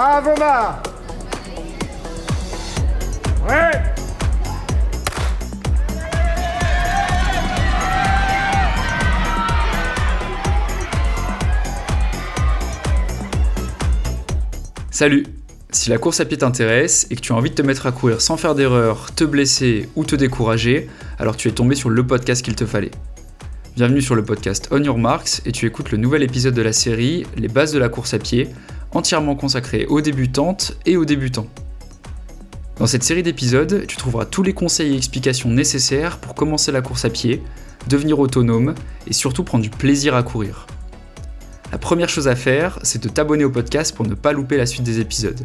À Ouais. Salut. Si la course à pied t'intéresse et que tu as envie de te mettre à courir sans faire d'erreur, te blesser ou te décourager, alors tu es tombé sur le podcast qu'il te fallait. Bienvenue sur le podcast On Your Marks et tu écoutes le nouvel épisode de la série Les bases de la course à pied, entièrement consacré aux débutantes et aux débutants. Dans cette série d'épisodes, tu trouveras tous les conseils et explications nécessaires pour commencer la course à pied, devenir autonome et surtout prendre du plaisir à courir. La première chose à faire, c'est de t'abonner au podcast pour ne pas louper la suite des épisodes.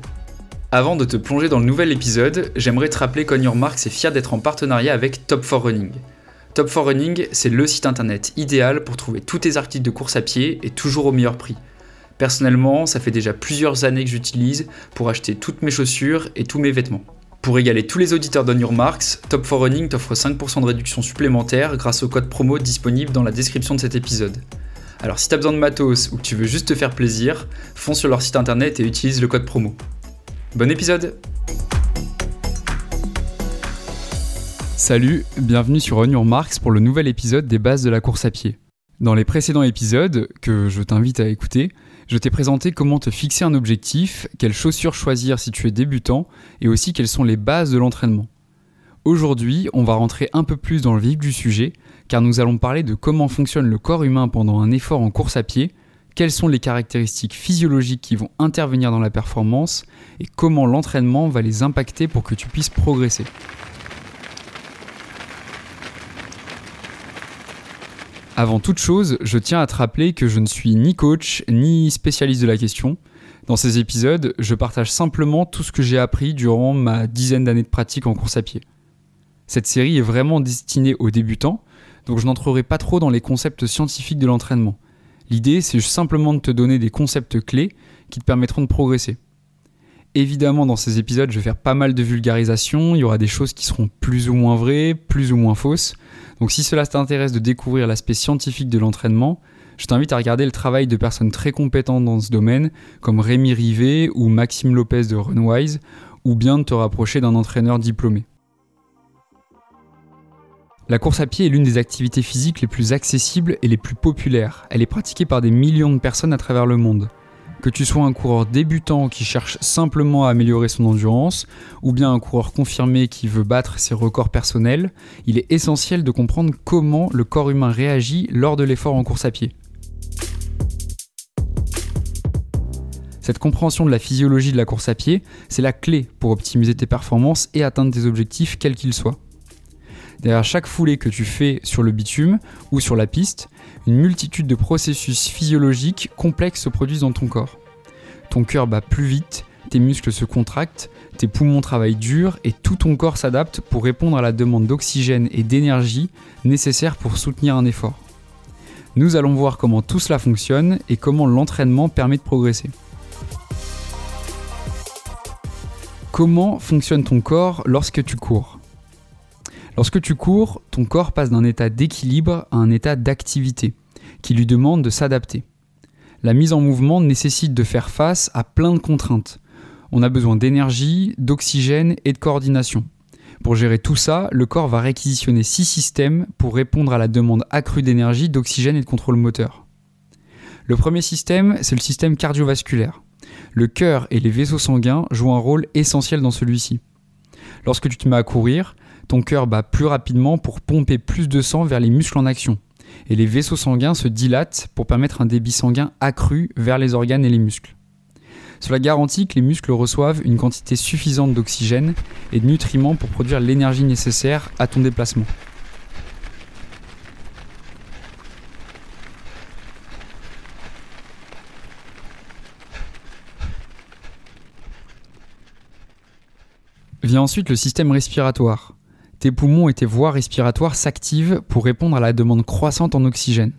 Avant de te plonger dans le nouvel épisode, j'aimerais te rappeler qu'On Marks est fier d'être en partenariat avec Top 4 Running. Top 4 Running, c'est le site internet idéal pour trouver tous tes articles de course à pied et toujours au meilleur prix. Personnellement, ça fait déjà plusieurs années que j'utilise pour acheter toutes mes chaussures et tous mes vêtements. Pour égaler tous les auditeurs Your Marks, Top 4 Running t'offre 5% de réduction supplémentaire grâce au code promo disponible dans la description de cet épisode. Alors si t'as besoin de matos ou que tu veux juste te faire plaisir, fonce sur leur site internet et utilise le code promo. Bon épisode Salut, bienvenue sur On Marks pour le nouvel épisode des bases de la course à pied. Dans les précédents épisodes, que je t'invite à écouter, je t'ai présenté comment te fixer un objectif, quelles chaussures choisir si tu es débutant, et aussi quelles sont les bases de l'entraînement. Aujourd'hui, on va rentrer un peu plus dans le vif du sujet car nous allons parler de comment fonctionne le corps humain pendant un effort en course à pied, quelles sont les caractéristiques physiologiques qui vont intervenir dans la performance et comment l'entraînement va les impacter pour que tu puisses progresser. Avant toute chose, je tiens à te rappeler que je ne suis ni coach ni spécialiste de la question. Dans ces épisodes, je partage simplement tout ce que j'ai appris durant ma dizaine d'années de pratique en course à pied. Cette série est vraiment destinée aux débutants, donc je n'entrerai pas trop dans les concepts scientifiques de l'entraînement. L'idée, c'est simplement de te donner des concepts clés qui te permettront de progresser. Évidemment, dans ces épisodes, je vais faire pas mal de vulgarisation, il y aura des choses qui seront plus ou moins vraies, plus ou moins fausses. Donc si cela t'intéresse de découvrir l'aspect scientifique de l'entraînement, je t'invite à regarder le travail de personnes très compétentes dans ce domaine, comme Rémi Rivet ou Maxime Lopez de Runwise, ou bien de te rapprocher d'un entraîneur diplômé. La course à pied est l'une des activités physiques les plus accessibles et les plus populaires. Elle est pratiquée par des millions de personnes à travers le monde. Que tu sois un coureur débutant qui cherche simplement à améliorer son endurance, ou bien un coureur confirmé qui veut battre ses records personnels, il est essentiel de comprendre comment le corps humain réagit lors de l'effort en course à pied. Cette compréhension de la physiologie de la course à pied, c'est la clé pour optimiser tes performances et atteindre tes objectifs quels qu'ils soient. Derrière chaque foulée que tu fais sur le bitume ou sur la piste, une multitude de processus physiologiques complexes se produisent dans ton corps. Ton cœur bat plus vite, tes muscles se contractent, tes poumons travaillent dur et tout ton corps s'adapte pour répondre à la demande d'oxygène et d'énergie nécessaire pour soutenir un effort. Nous allons voir comment tout cela fonctionne et comment l'entraînement permet de progresser. Comment fonctionne ton corps lorsque tu cours? Lorsque tu cours, ton corps passe d'un état d'équilibre à un état d'activité, qui lui demande de s'adapter. La mise en mouvement nécessite de faire face à plein de contraintes. On a besoin d'énergie, d'oxygène et de coordination. Pour gérer tout ça, le corps va réquisitionner six systèmes pour répondre à la demande accrue d'énergie, d'oxygène et de contrôle moteur. Le premier système, c'est le système cardiovasculaire. Le cœur et les vaisseaux sanguins jouent un rôle essentiel dans celui-ci. Lorsque tu te mets à courir, ton cœur bat plus rapidement pour pomper plus de sang vers les muscles en action. Et les vaisseaux sanguins se dilatent pour permettre un débit sanguin accru vers les organes et les muscles. Cela garantit que les muscles reçoivent une quantité suffisante d'oxygène et de nutriments pour produire l'énergie nécessaire à ton déplacement. Vient ensuite le système respiratoire tes poumons et tes voies respiratoires s'activent pour répondre à la demande croissante en oxygène.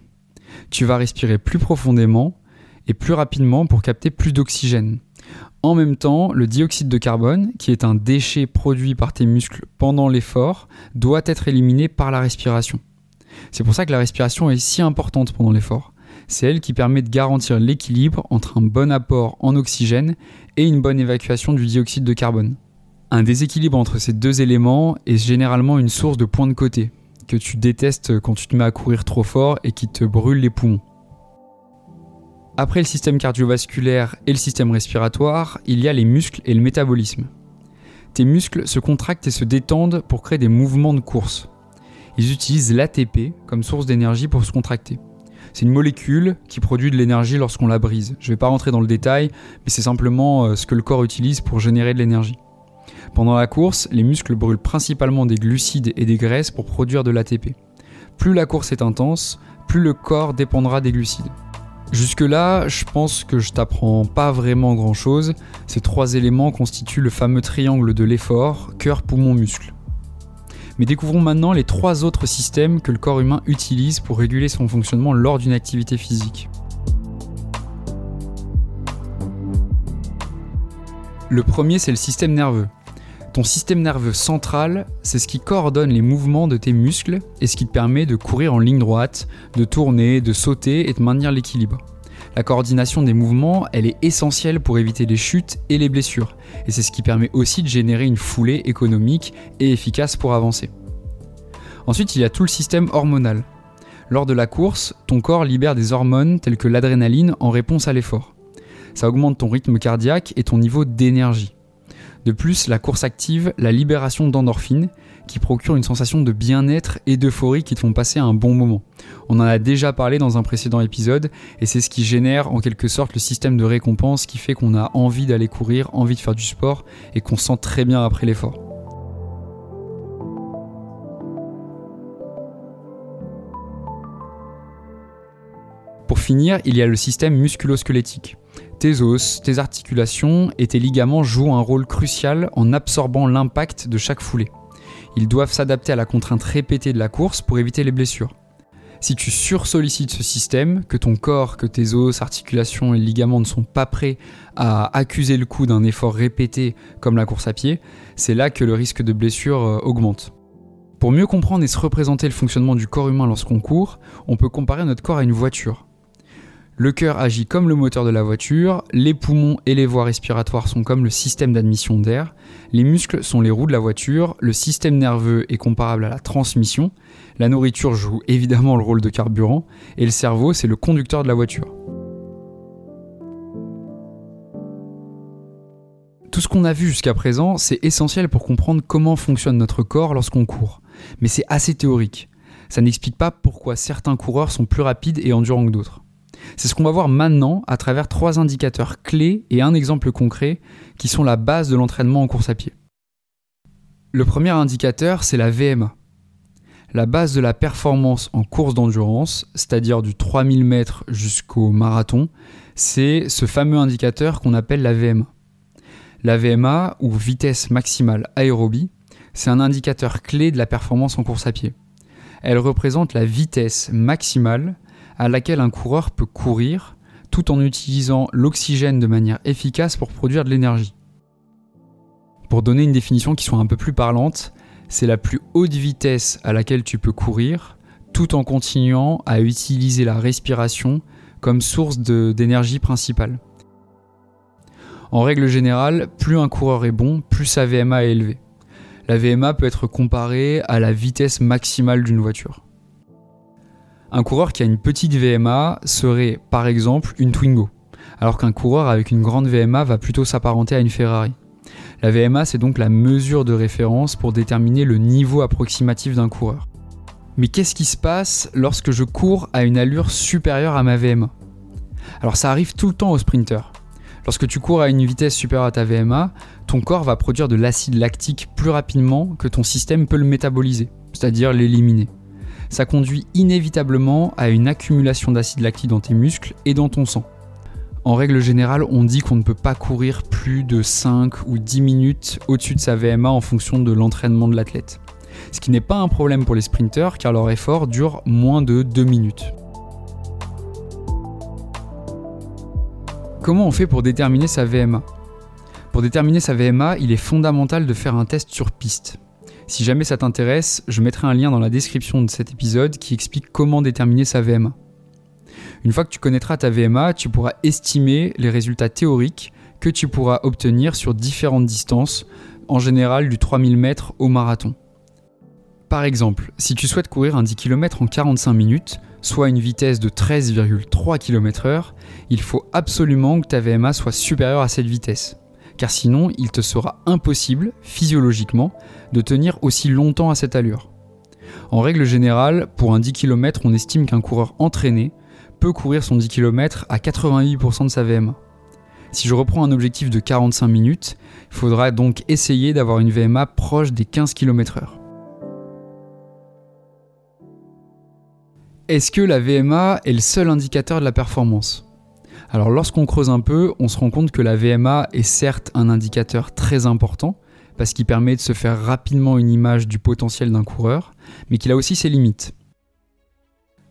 Tu vas respirer plus profondément et plus rapidement pour capter plus d'oxygène. En même temps, le dioxyde de carbone, qui est un déchet produit par tes muscles pendant l'effort, doit être éliminé par la respiration. C'est pour ça que la respiration est si importante pendant l'effort. C'est elle qui permet de garantir l'équilibre entre un bon apport en oxygène et une bonne évacuation du dioxyde de carbone. Un déséquilibre entre ces deux éléments est généralement une source de points de côté, que tu détestes quand tu te mets à courir trop fort et qui te brûle les poumons. Après le système cardiovasculaire et le système respiratoire, il y a les muscles et le métabolisme. Tes muscles se contractent et se détendent pour créer des mouvements de course. Ils utilisent l'ATP comme source d'énergie pour se contracter. C'est une molécule qui produit de l'énergie lorsqu'on la brise. Je ne vais pas rentrer dans le détail, mais c'est simplement euh, ce que le corps utilise pour générer de l'énergie. Pendant la course, les muscles brûlent principalement des glucides et des graisses pour produire de l'ATP. Plus la course est intense, plus le corps dépendra des glucides. Jusque-là, je pense que je t'apprends pas vraiment grand-chose. Ces trois éléments constituent le fameux triangle de l'effort, cœur, poumon, muscle. Mais découvrons maintenant les trois autres systèmes que le corps humain utilise pour réguler son fonctionnement lors d'une activité physique. Le premier, c'est le système nerveux. Ton système nerveux central, c'est ce qui coordonne les mouvements de tes muscles et ce qui te permet de courir en ligne droite, de tourner, de sauter et de maintenir l'équilibre. La coordination des mouvements, elle est essentielle pour éviter les chutes et les blessures, et c'est ce qui permet aussi de générer une foulée économique et efficace pour avancer. Ensuite, il y a tout le système hormonal. Lors de la course, ton corps libère des hormones telles que l'adrénaline en réponse à l'effort. Ça augmente ton rythme cardiaque et ton niveau d'énergie. De plus, la course active la libération d'endorphines qui procurent une sensation de bien-être et d'euphorie qui te font passer un bon moment. On en a déjà parlé dans un précédent épisode et c'est ce qui génère en quelque sorte le système de récompense qui fait qu'on a envie d'aller courir, envie de faire du sport et qu'on sent très bien après l'effort. Pour finir, il y a le système musculo-squelettique. Tes os, tes articulations et tes ligaments jouent un rôle crucial en absorbant l'impact de chaque foulée. Ils doivent s'adapter à la contrainte répétée de la course pour éviter les blessures. Si tu sursollicites ce système, que ton corps, que tes os, articulations et ligaments ne sont pas prêts à accuser le coup d'un effort répété comme la course à pied, c'est là que le risque de blessure euh, augmente. Pour mieux comprendre et se représenter le fonctionnement du corps humain lorsqu'on court, on peut comparer notre corps à une voiture. Le cœur agit comme le moteur de la voiture, les poumons et les voies respiratoires sont comme le système d'admission d'air, les muscles sont les roues de la voiture, le système nerveux est comparable à la transmission, la nourriture joue évidemment le rôle de carburant, et le cerveau c'est le conducteur de la voiture. Tout ce qu'on a vu jusqu'à présent, c'est essentiel pour comprendre comment fonctionne notre corps lorsqu'on court, mais c'est assez théorique. Ça n'explique pas pourquoi certains coureurs sont plus rapides et endurants que d'autres. C'est ce qu'on va voir maintenant à travers trois indicateurs clés et un exemple concret qui sont la base de l'entraînement en course à pied. Le premier indicateur, c'est la VMA. La base de la performance en course d'endurance, c'est-à-dire du 3000 mètres jusqu'au marathon, c'est ce fameux indicateur qu'on appelle la VMA. La VMA, ou vitesse maximale aérobie, c'est un indicateur clé de la performance en course à pied. Elle représente la vitesse maximale à laquelle un coureur peut courir tout en utilisant l'oxygène de manière efficace pour produire de l'énergie. Pour donner une définition qui soit un peu plus parlante, c'est la plus haute vitesse à laquelle tu peux courir tout en continuant à utiliser la respiration comme source d'énergie principale. En règle générale, plus un coureur est bon, plus sa VMA est élevée. La VMA peut être comparée à la vitesse maximale d'une voiture. Un coureur qui a une petite VMA serait par exemple une Twingo, alors qu'un coureur avec une grande VMA va plutôt s'apparenter à une Ferrari. La VMA, c'est donc la mesure de référence pour déterminer le niveau approximatif d'un coureur. Mais qu'est-ce qui se passe lorsque je cours à une allure supérieure à ma VMA Alors ça arrive tout le temps au sprinter. Lorsque tu cours à une vitesse supérieure à ta VMA, ton corps va produire de l'acide lactique plus rapidement que ton système peut le métaboliser, c'est-à-dire l'éliminer ça conduit inévitablement à une accumulation d'acide lactique dans tes muscles et dans ton sang. En règle générale, on dit qu'on ne peut pas courir plus de 5 ou 10 minutes au-dessus de sa VMA en fonction de l'entraînement de l'athlète. Ce qui n'est pas un problème pour les sprinteurs car leur effort dure moins de 2 minutes. Comment on fait pour déterminer sa VMA Pour déterminer sa VMA, il est fondamental de faire un test sur piste. Si jamais ça t'intéresse, je mettrai un lien dans la description de cet épisode qui explique comment déterminer sa VMA. Une fois que tu connaîtras ta VMA, tu pourras estimer les résultats théoriques que tu pourras obtenir sur différentes distances, en général du 3000 mètres au marathon. Par exemple, si tu souhaites courir un 10 km en 45 minutes, soit une vitesse de 13,3 km/h, il faut absolument que ta VMA soit supérieure à cette vitesse. Car sinon, il te sera impossible, physiologiquement, de tenir aussi longtemps à cette allure. En règle générale, pour un 10 km, on estime qu'un coureur entraîné peut courir son 10 km à 88% de sa VMA. Si je reprends un objectif de 45 minutes, il faudra donc essayer d'avoir une VMA proche des 15 km/h. Est-ce que la VMA est le seul indicateur de la performance? Alors lorsqu'on creuse un peu, on se rend compte que la VMA est certes un indicateur très important, parce qu'il permet de se faire rapidement une image du potentiel d'un coureur, mais qu'il a aussi ses limites.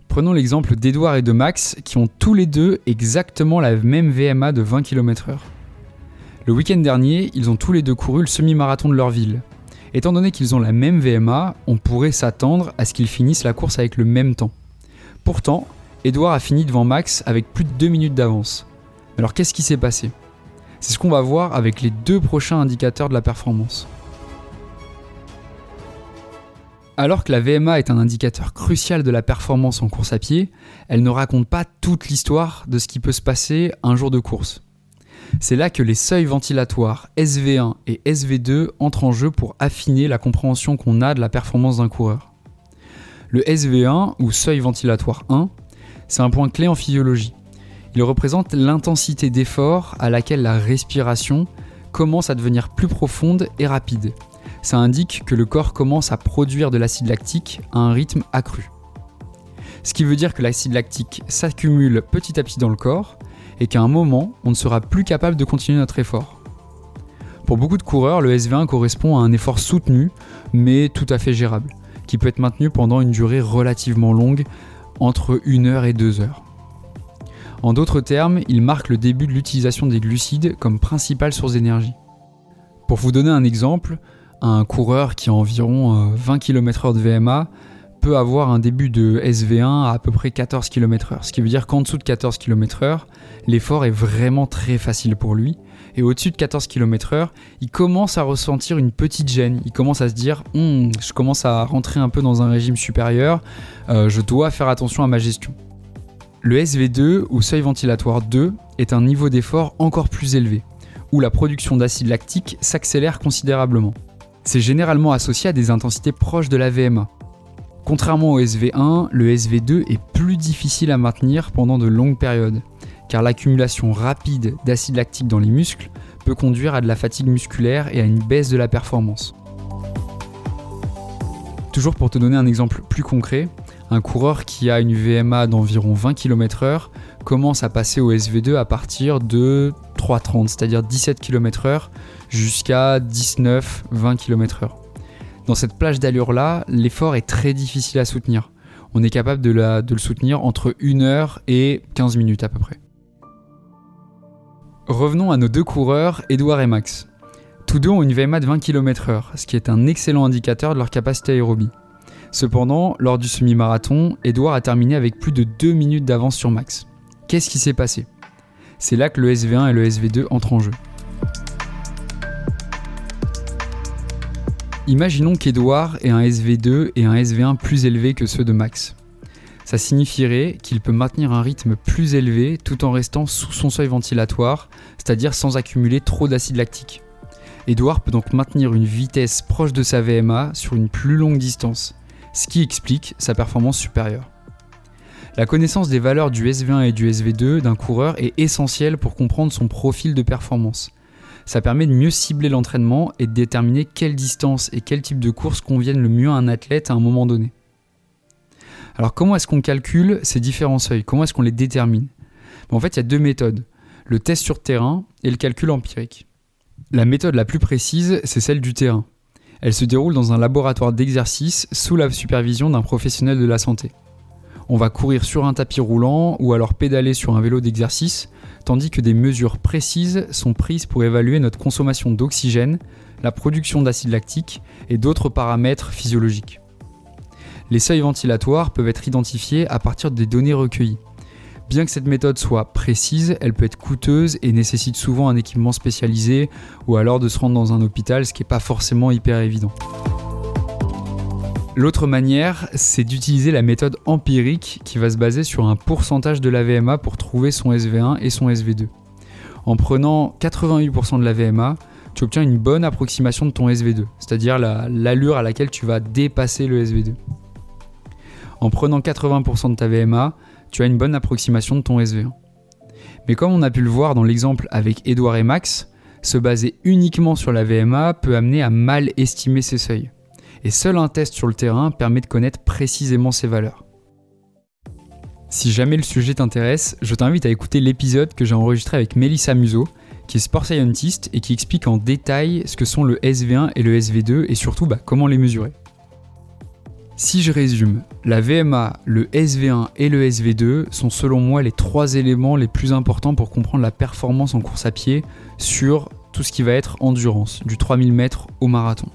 Prenons l'exemple d'Edouard et de Max, qui ont tous les deux exactement la même VMA de 20 km/h. Le week-end dernier, ils ont tous les deux couru le semi-marathon de leur ville. Étant donné qu'ils ont la même VMA, on pourrait s'attendre à ce qu'ils finissent la course avec le même temps. Pourtant, Edouard a fini devant Max avec plus de 2 minutes d'avance. Alors qu'est-ce qui s'est passé? C'est ce qu'on va voir avec les deux prochains indicateurs de la performance. Alors que la VMA est un indicateur crucial de la performance en course à pied, elle ne raconte pas toute l'histoire de ce qui peut se passer un jour de course. C'est là que les seuils ventilatoires SV1 et SV2 entrent en jeu pour affiner la compréhension qu'on a de la performance d'un coureur. Le SV1 ou seuil ventilatoire 1, c'est un point clé en physiologie. Il représente l'intensité d'effort à laquelle la respiration commence à devenir plus profonde et rapide. Ça indique que le corps commence à produire de l'acide lactique à un rythme accru. Ce qui veut dire que l'acide lactique s'accumule petit à petit dans le corps et qu'à un moment, on ne sera plus capable de continuer notre effort. Pour beaucoup de coureurs, le SV1 correspond à un effort soutenu, mais tout à fait gérable, qui peut être maintenu pendant une durée relativement longue, entre 1 heure et 2 heures. En d'autres termes, il marque le début de l'utilisation des glucides comme principale source d'énergie. Pour vous donner un exemple, un coureur qui a environ 20 euh, km/h de VMA peut avoir un début de SV1 à à peu près 14 km/h, ce qui veut dire qu'en dessous de 14 km/h, l'effort est vraiment très facile pour lui. Et au-dessus de 14 km/h, il commence à ressentir une petite gêne. Il commence à se dire hum, Je commence à rentrer un peu dans un régime supérieur, euh, je dois faire attention à ma gestion. Le SV2 ou seuil ventilatoire 2 est un niveau d'effort encore plus élevé, où la production d'acide lactique s'accélère considérablement. C'est généralement associé à des intensités proches de la VMA. Contrairement au SV1, le SV2 est plus difficile à maintenir pendant de longues périodes, car l'accumulation rapide d'acide lactique dans les muscles peut conduire à de la fatigue musculaire et à une baisse de la performance. Toujours pour te donner un exemple plus concret, un coureur qui a une VMA d'environ 20 km/h commence à passer au SV2 à partir de 3,30, c'est-à-dire 17 km/h jusqu'à 19-20 km/h. Dans cette plage d'allure-là, l'effort est très difficile à soutenir. On est capable de, le soutenir entre 1 heure et 15 minutes à peu près. Revenons à nos deux coureurs, Edouard et Max. Tous deux ont une VMA de 20 km/h, ce qui est un excellent indicateur de leur capacité aérobie. Cependant, lors du semi-marathon, Edouard a terminé avec plus de 2 minutes d'avance sur Max. Qu'est-ce qui s'est passé? C'est là que le SV1 et le SV2 entrent en jeu. Imaginons qu'Edouard ait un SV2 et un SV1 plus élevés que ceux de Max. Ça signifierait qu'il peut maintenir un rythme plus élevé tout en restant sous son seuil ventilatoire, c'est-à-dire sans accumuler trop d'acide lactique. Edouard peut donc maintenir une vitesse proche de sa VMA sur une plus longue distance, ce qui explique sa performance supérieure. La connaissance des valeurs du SV1 et du SV2 d'un coureur est essentielle pour comprendre son profil de performance. Ça permet de mieux cibler l'entraînement et de déterminer quelle distance et quel type de course conviennent le mieux à un athlète à un moment donné. Alors comment est-ce qu'on calcule ces différents seuils? Comment est-ce qu'on les détermine? En fait, il y a deux méthodes, le test sur terrain et le calcul empirique. La méthode la plus précise, c'est celle du terrain. Elle se déroule dans un laboratoire d'exercice sous la supervision d'un professionnel de la santé. On va courir sur un tapis roulant ou alors pédaler sur un vélo d'exercice, tandis que des mesures précises sont prises pour évaluer notre consommation d'oxygène, la production d'acide lactique et d'autres paramètres physiologiques. Les seuils ventilatoires peuvent être identifiés à partir des données recueillies. Bien que cette méthode soit précise, elle peut être coûteuse et nécessite souvent un équipement spécialisé ou alors de se rendre dans un hôpital, ce qui n'est pas forcément hyper évident. L'autre manière, c'est d'utiliser la méthode empirique qui va se baser sur un pourcentage de la VMA pour trouver son SV1 et son SV2. En prenant 88% de la VMA, tu obtiens une bonne approximation de ton SV2, c'est-à-dire l'allure à laquelle tu vas dépasser le SV2. En prenant 80% de ta VMA, tu as une bonne approximation de ton SV1. Mais comme on a pu le voir dans l'exemple avec Edouard et Max, se baser uniquement sur la VMA peut amener à mal estimer ses seuils et seul un test sur le terrain permet de connaître précisément ces valeurs. Si jamais le sujet t'intéresse, je t'invite à écouter l'épisode que j'ai enregistré avec Melissa Muso, qui est sport scientist et qui explique en détail ce que sont le SV1 et le SV2 et surtout bah, comment les mesurer. Si je résume, la VMA, le SV1 et le SV2 sont selon moi les trois éléments les plus importants pour comprendre la performance en course à pied sur tout ce qui va être endurance, du 3000 mètres au marathon.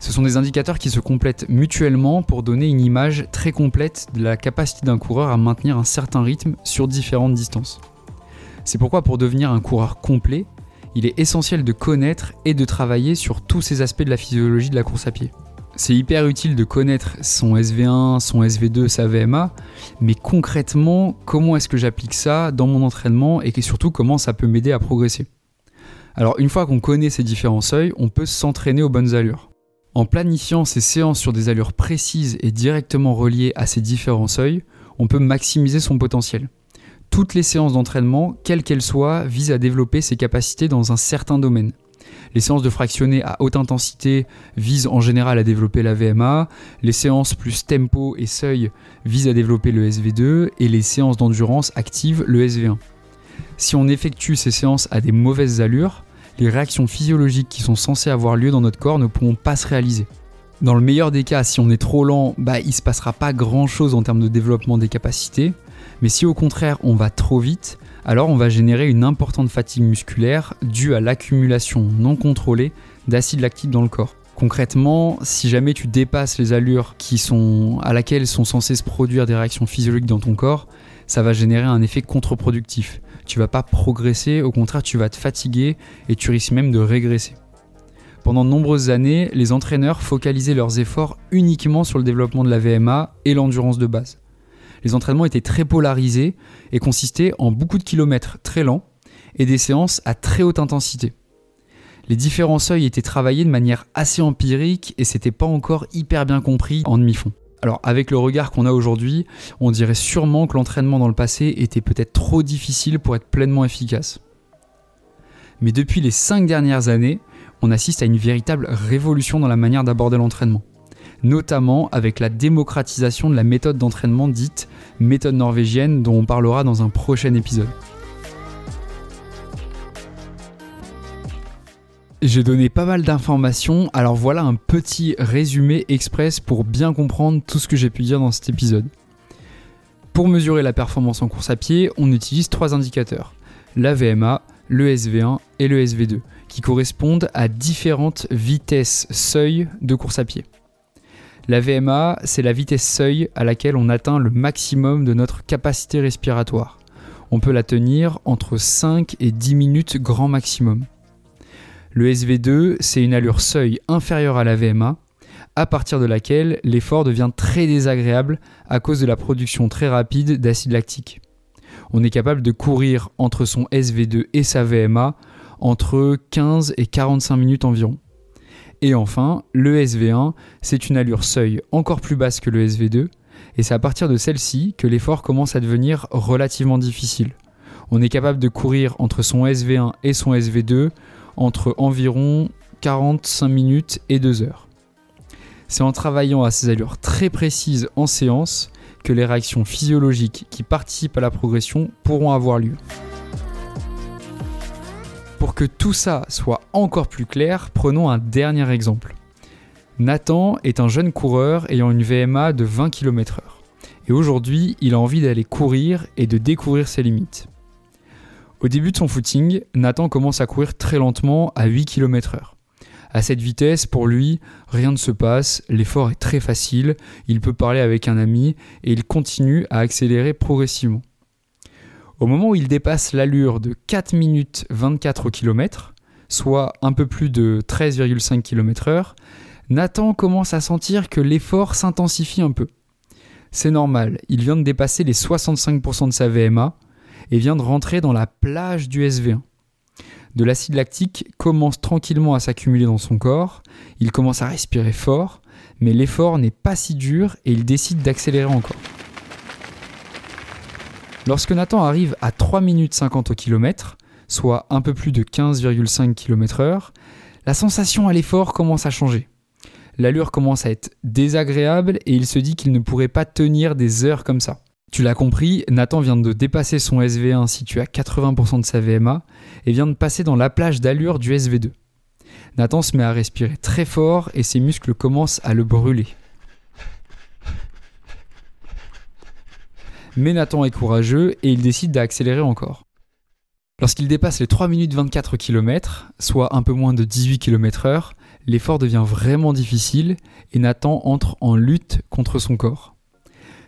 Ce sont des indicateurs qui se complètent mutuellement pour donner une image très complète de la capacité d'un coureur à maintenir un certain rythme sur différentes distances. C'est pourquoi pour devenir un coureur complet, il est essentiel de connaître et de travailler sur tous ces aspects de la physiologie de la course à pied. C'est hyper utile de connaître son SV1, son SV2, sa VMA, mais concrètement, comment est-ce que j'applique ça dans mon entraînement et surtout comment ça peut m'aider à progresser? Alors une fois qu'on connaît ces différents seuils, on peut s'entraîner aux bonnes allures. En planifiant ces séances sur des allures précises et directement reliées à ces différents seuils, on peut maximiser son potentiel. Toutes les séances d'entraînement, quelles qu'elles soient, visent à développer ses capacités dans un certain domaine. Les séances de fractionné à haute intensité visent en général à développer la VMA, les séances plus tempo et seuil visent à développer le SV2 et les séances d'endurance activent le SV1. Si on effectue ces séances à des mauvaises allures, les réactions physiologiques qui sont censées avoir lieu dans notre corps ne pourront pas se réaliser. Dans le meilleur des cas, si on est trop lent, bah, il ne se passera pas grand chose en termes de développement des capacités. Mais si au contraire on va trop vite, alors on va générer une importante fatigue musculaire due à l'accumulation non contrôlée d'acide lactique dans le corps. Concrètement, si jamais tu dépasses les allures à laquelle sont censées se produire des réactions physiologiques dans ton corps, ça va générer un effet contre-productif tu vas pas progresser, au contraire tu vas te fatiguer et tu risques même de régresser. Pendant de nombreuses années, les entraîneurs focalisaient leurs efforts uniquement sur le développement de la VMA et l'endurance de base. Les entraînements étaient très polarisés et consistaient en beaucoup de kilomètres très lents et des séances à très haute intensité. Les différents seuils étaient travaillés de manière assez empirique et c'était pas encore hyper bien compris en demi-fond. Alors avec le regard qu'on a aujourd'hui, on dirait sûrement que l'entraînement dans le passé était peut-être trop difficile pour être pleinement efficace. Mais depuis les 5 dernières années, on assiste à une véritable révolution dans la manière d'aborder l'entraînement, notamment avec la démocratisation de la méthode d'entraînement dite méthode norvégienne dont on parlera dans un prochain épisode. J'ai donné pas mal d'informations, alors voilà un petit résumé express pour bien comprendre tout ce que j'ai pu dire dans cet épisode. Pour mesurer la performance en course à pied, on utilise trois indicateurs, la VMA, le SV1 et le SV2, qui correspondent à différentes vitesses seuil de course à pied. La VMA, c'est la vitesse seuil à laquelle on atteint le maximum de notre capacité respiratoire. On peut la tenir entre 5 et 10 minutes grand maximum. Le SV2, c'est une allure seuil inférieure à la VMA, à partir de laquelle l'effort devient très désagréable à cause de la production très rapide d'acide lactique. On est capable de courir entre son SV2 et sa VMA entre 15 et 45 minutes environ. Et enfin, le SV1, c'est une allure seuil encore plus basse que le SV2, et c'est à partir de celle-ci que l'effort commence à devenir relativement difficile. On est capable de courir entre son SV1 et son SV2 entre environ 45 minutes et 2 heures. C'est en travaillant à ces allures très précises en séance que les réactions physiologiques qui participent à la progression pourront avoir lieu. Pour que tout ça soit encore plus clair, prenons un dernier exemple. Nathan est un jeune coureur ayant une VMA de 20 km/h. Et aujourd'hui, il a envie d'aller courir et de découvrir ses limites. Au début de son footing, Nathan commence à courir très lentement à 8 km/h. À cette vitesse, pour lui, rien ne se passe, l'effort est très facile, il peut parler avec un ami et il continue à accélérer progressivement. Au moment où il dépasse l'allure de 4 minutes 24 au km, soit un peu plus de 13,5 km/h, Nathan commence à sentir que l'effort s'intensifie un peu. C'est normal, il vient de dépasser les 65% de sa VMA et vient de rentrer dans la plage du SV1. De l'acide lactique commence tranquillement à s'accumuler dans son corps, il commence à respirer fort, mais l'effort n'est pas si dur et il décide d'accélérer encore. Lorsque Nathan arrive à 3 minutes 50 au kilomètre, soit un peu plus de 15,5 km/h, la sensation à l'effort commence à changer. L'allure commence à être désagréable et il se dit qu'il ne pourrait pas tenir des heures comme ça. Tu l'as compris, Nathan vient de dépasser son SV1 situé à 80% de sa VMA et vient de passer dans la plage d'allure du SV2. Nathan se met à respirer très fort et ses muscles commencent à le brûler. Mais Nathan est courageux et il décide d'accélérer encore. Lorsqu'il dépasse les 3 minutes 24 km, soit un peu moins de 18 km/h, l'effort devient vraiment difficile et Nathan entre en lutte contre son corps.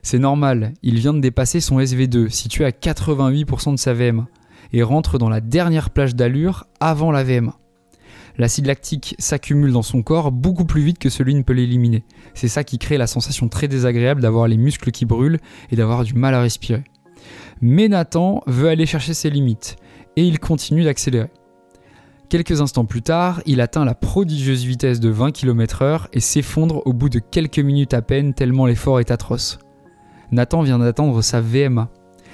C'est normal, il vient de dépasser son SV2, situé à 88% de sa VMA, et rentre dans la dernière plage d'allure avant la VMA. L'acide lactique s'accumule dans son corps beaucoup plus vite que celui ne peut l'éliminer. C'est ça qui crée la sensation très désagréable d'avoir les muscles qui brûlent et d'avoir du mal à respirer. Mais Nathan veut aller chercher ses limites, et il continue d'accélérer. Quelques instants plus tard, il atteint la prodigieuse vitesse de 20 km/h et s'effondre au bout de quelques minutes à peine tellement l'effort est atroce. Nathan vient d'atteindre sa VMA,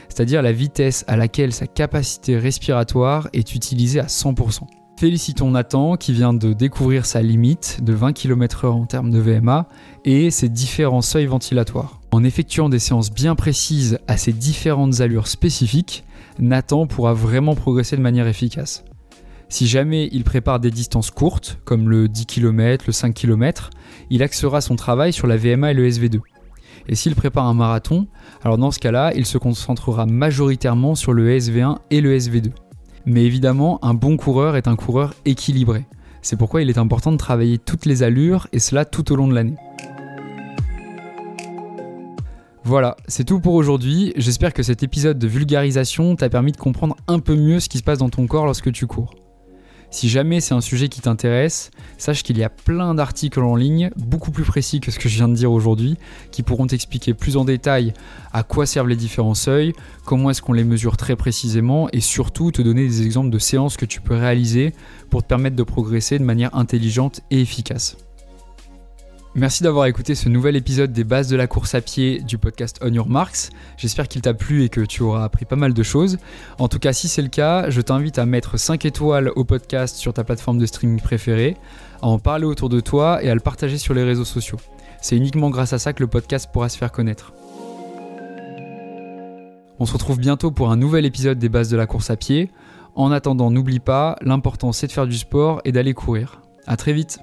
c'est-à-dire la vitesse à laquelle sa capacité respiratoire est utilisée à 100%. Félicitons Nathan qui vient de découvrir sa limite de 20 km/h en termes de VMA et ses différents seuils ventilatoires. En effectuant des séances bien précises à ces différentes allures spécifiques, Nathan pourra vraiment progresser de manière efficace. Si jamais il prépare des distances courtes, comme le 10 km, le 5 km, il axera son travail sur la VMA et le SV2. Et s'il prépare un marathon, alors dans ce cas-là, il se concentrera majoritairement sur le SV1 et le SV2. Mais évidemment, un bon coureur est un coureur équilibré. C'est pourquoi il est important de travailler toutes les allures et cela tout au long de l'année. Voilà, c'est tout pour aujourd'hui. J'espère que cet épisode de vulgarisation t'a permis de comprendre un peu mieux ce qui se passe dans ton corps lorsque tu cours. Si jamais c'est un sujet qui t'intéresse, sache qu'il y a plein d'articles en ligne, beaucoup plus précis que ce que je viens de dire aujourd'hui, qui pourront t'expliquer plus en détail à quoi servent les différents seuils, comment est-ce qu'on les mesure très précisément, et surtout te donner des exemples de séances que tu peux réaliser pour te permettre de progresser de manière intelligente et efficace. Merci d'avoir écouté ce nouvel épisode des bases de la course à pied du podcast On Your Marks. J'espère qu'il t'a plu et que tu auras appris pas mal de choses. En tout cas, si c'est le cas, je t'invite à mettre 5 étoiles au podcast sur ta plateforme de streaming préférée, à en parler autour de toi et à le partager sur les réseaux sociaux. C'est uniquement grâce à ça que le podcast pourra se faire connaître. On se retrouve bientôt pour un nouvel épisode des bases de la course à pied. En attendant, n'oublie pas, l'important c'est de faire du sport et d'aller courir. A très vite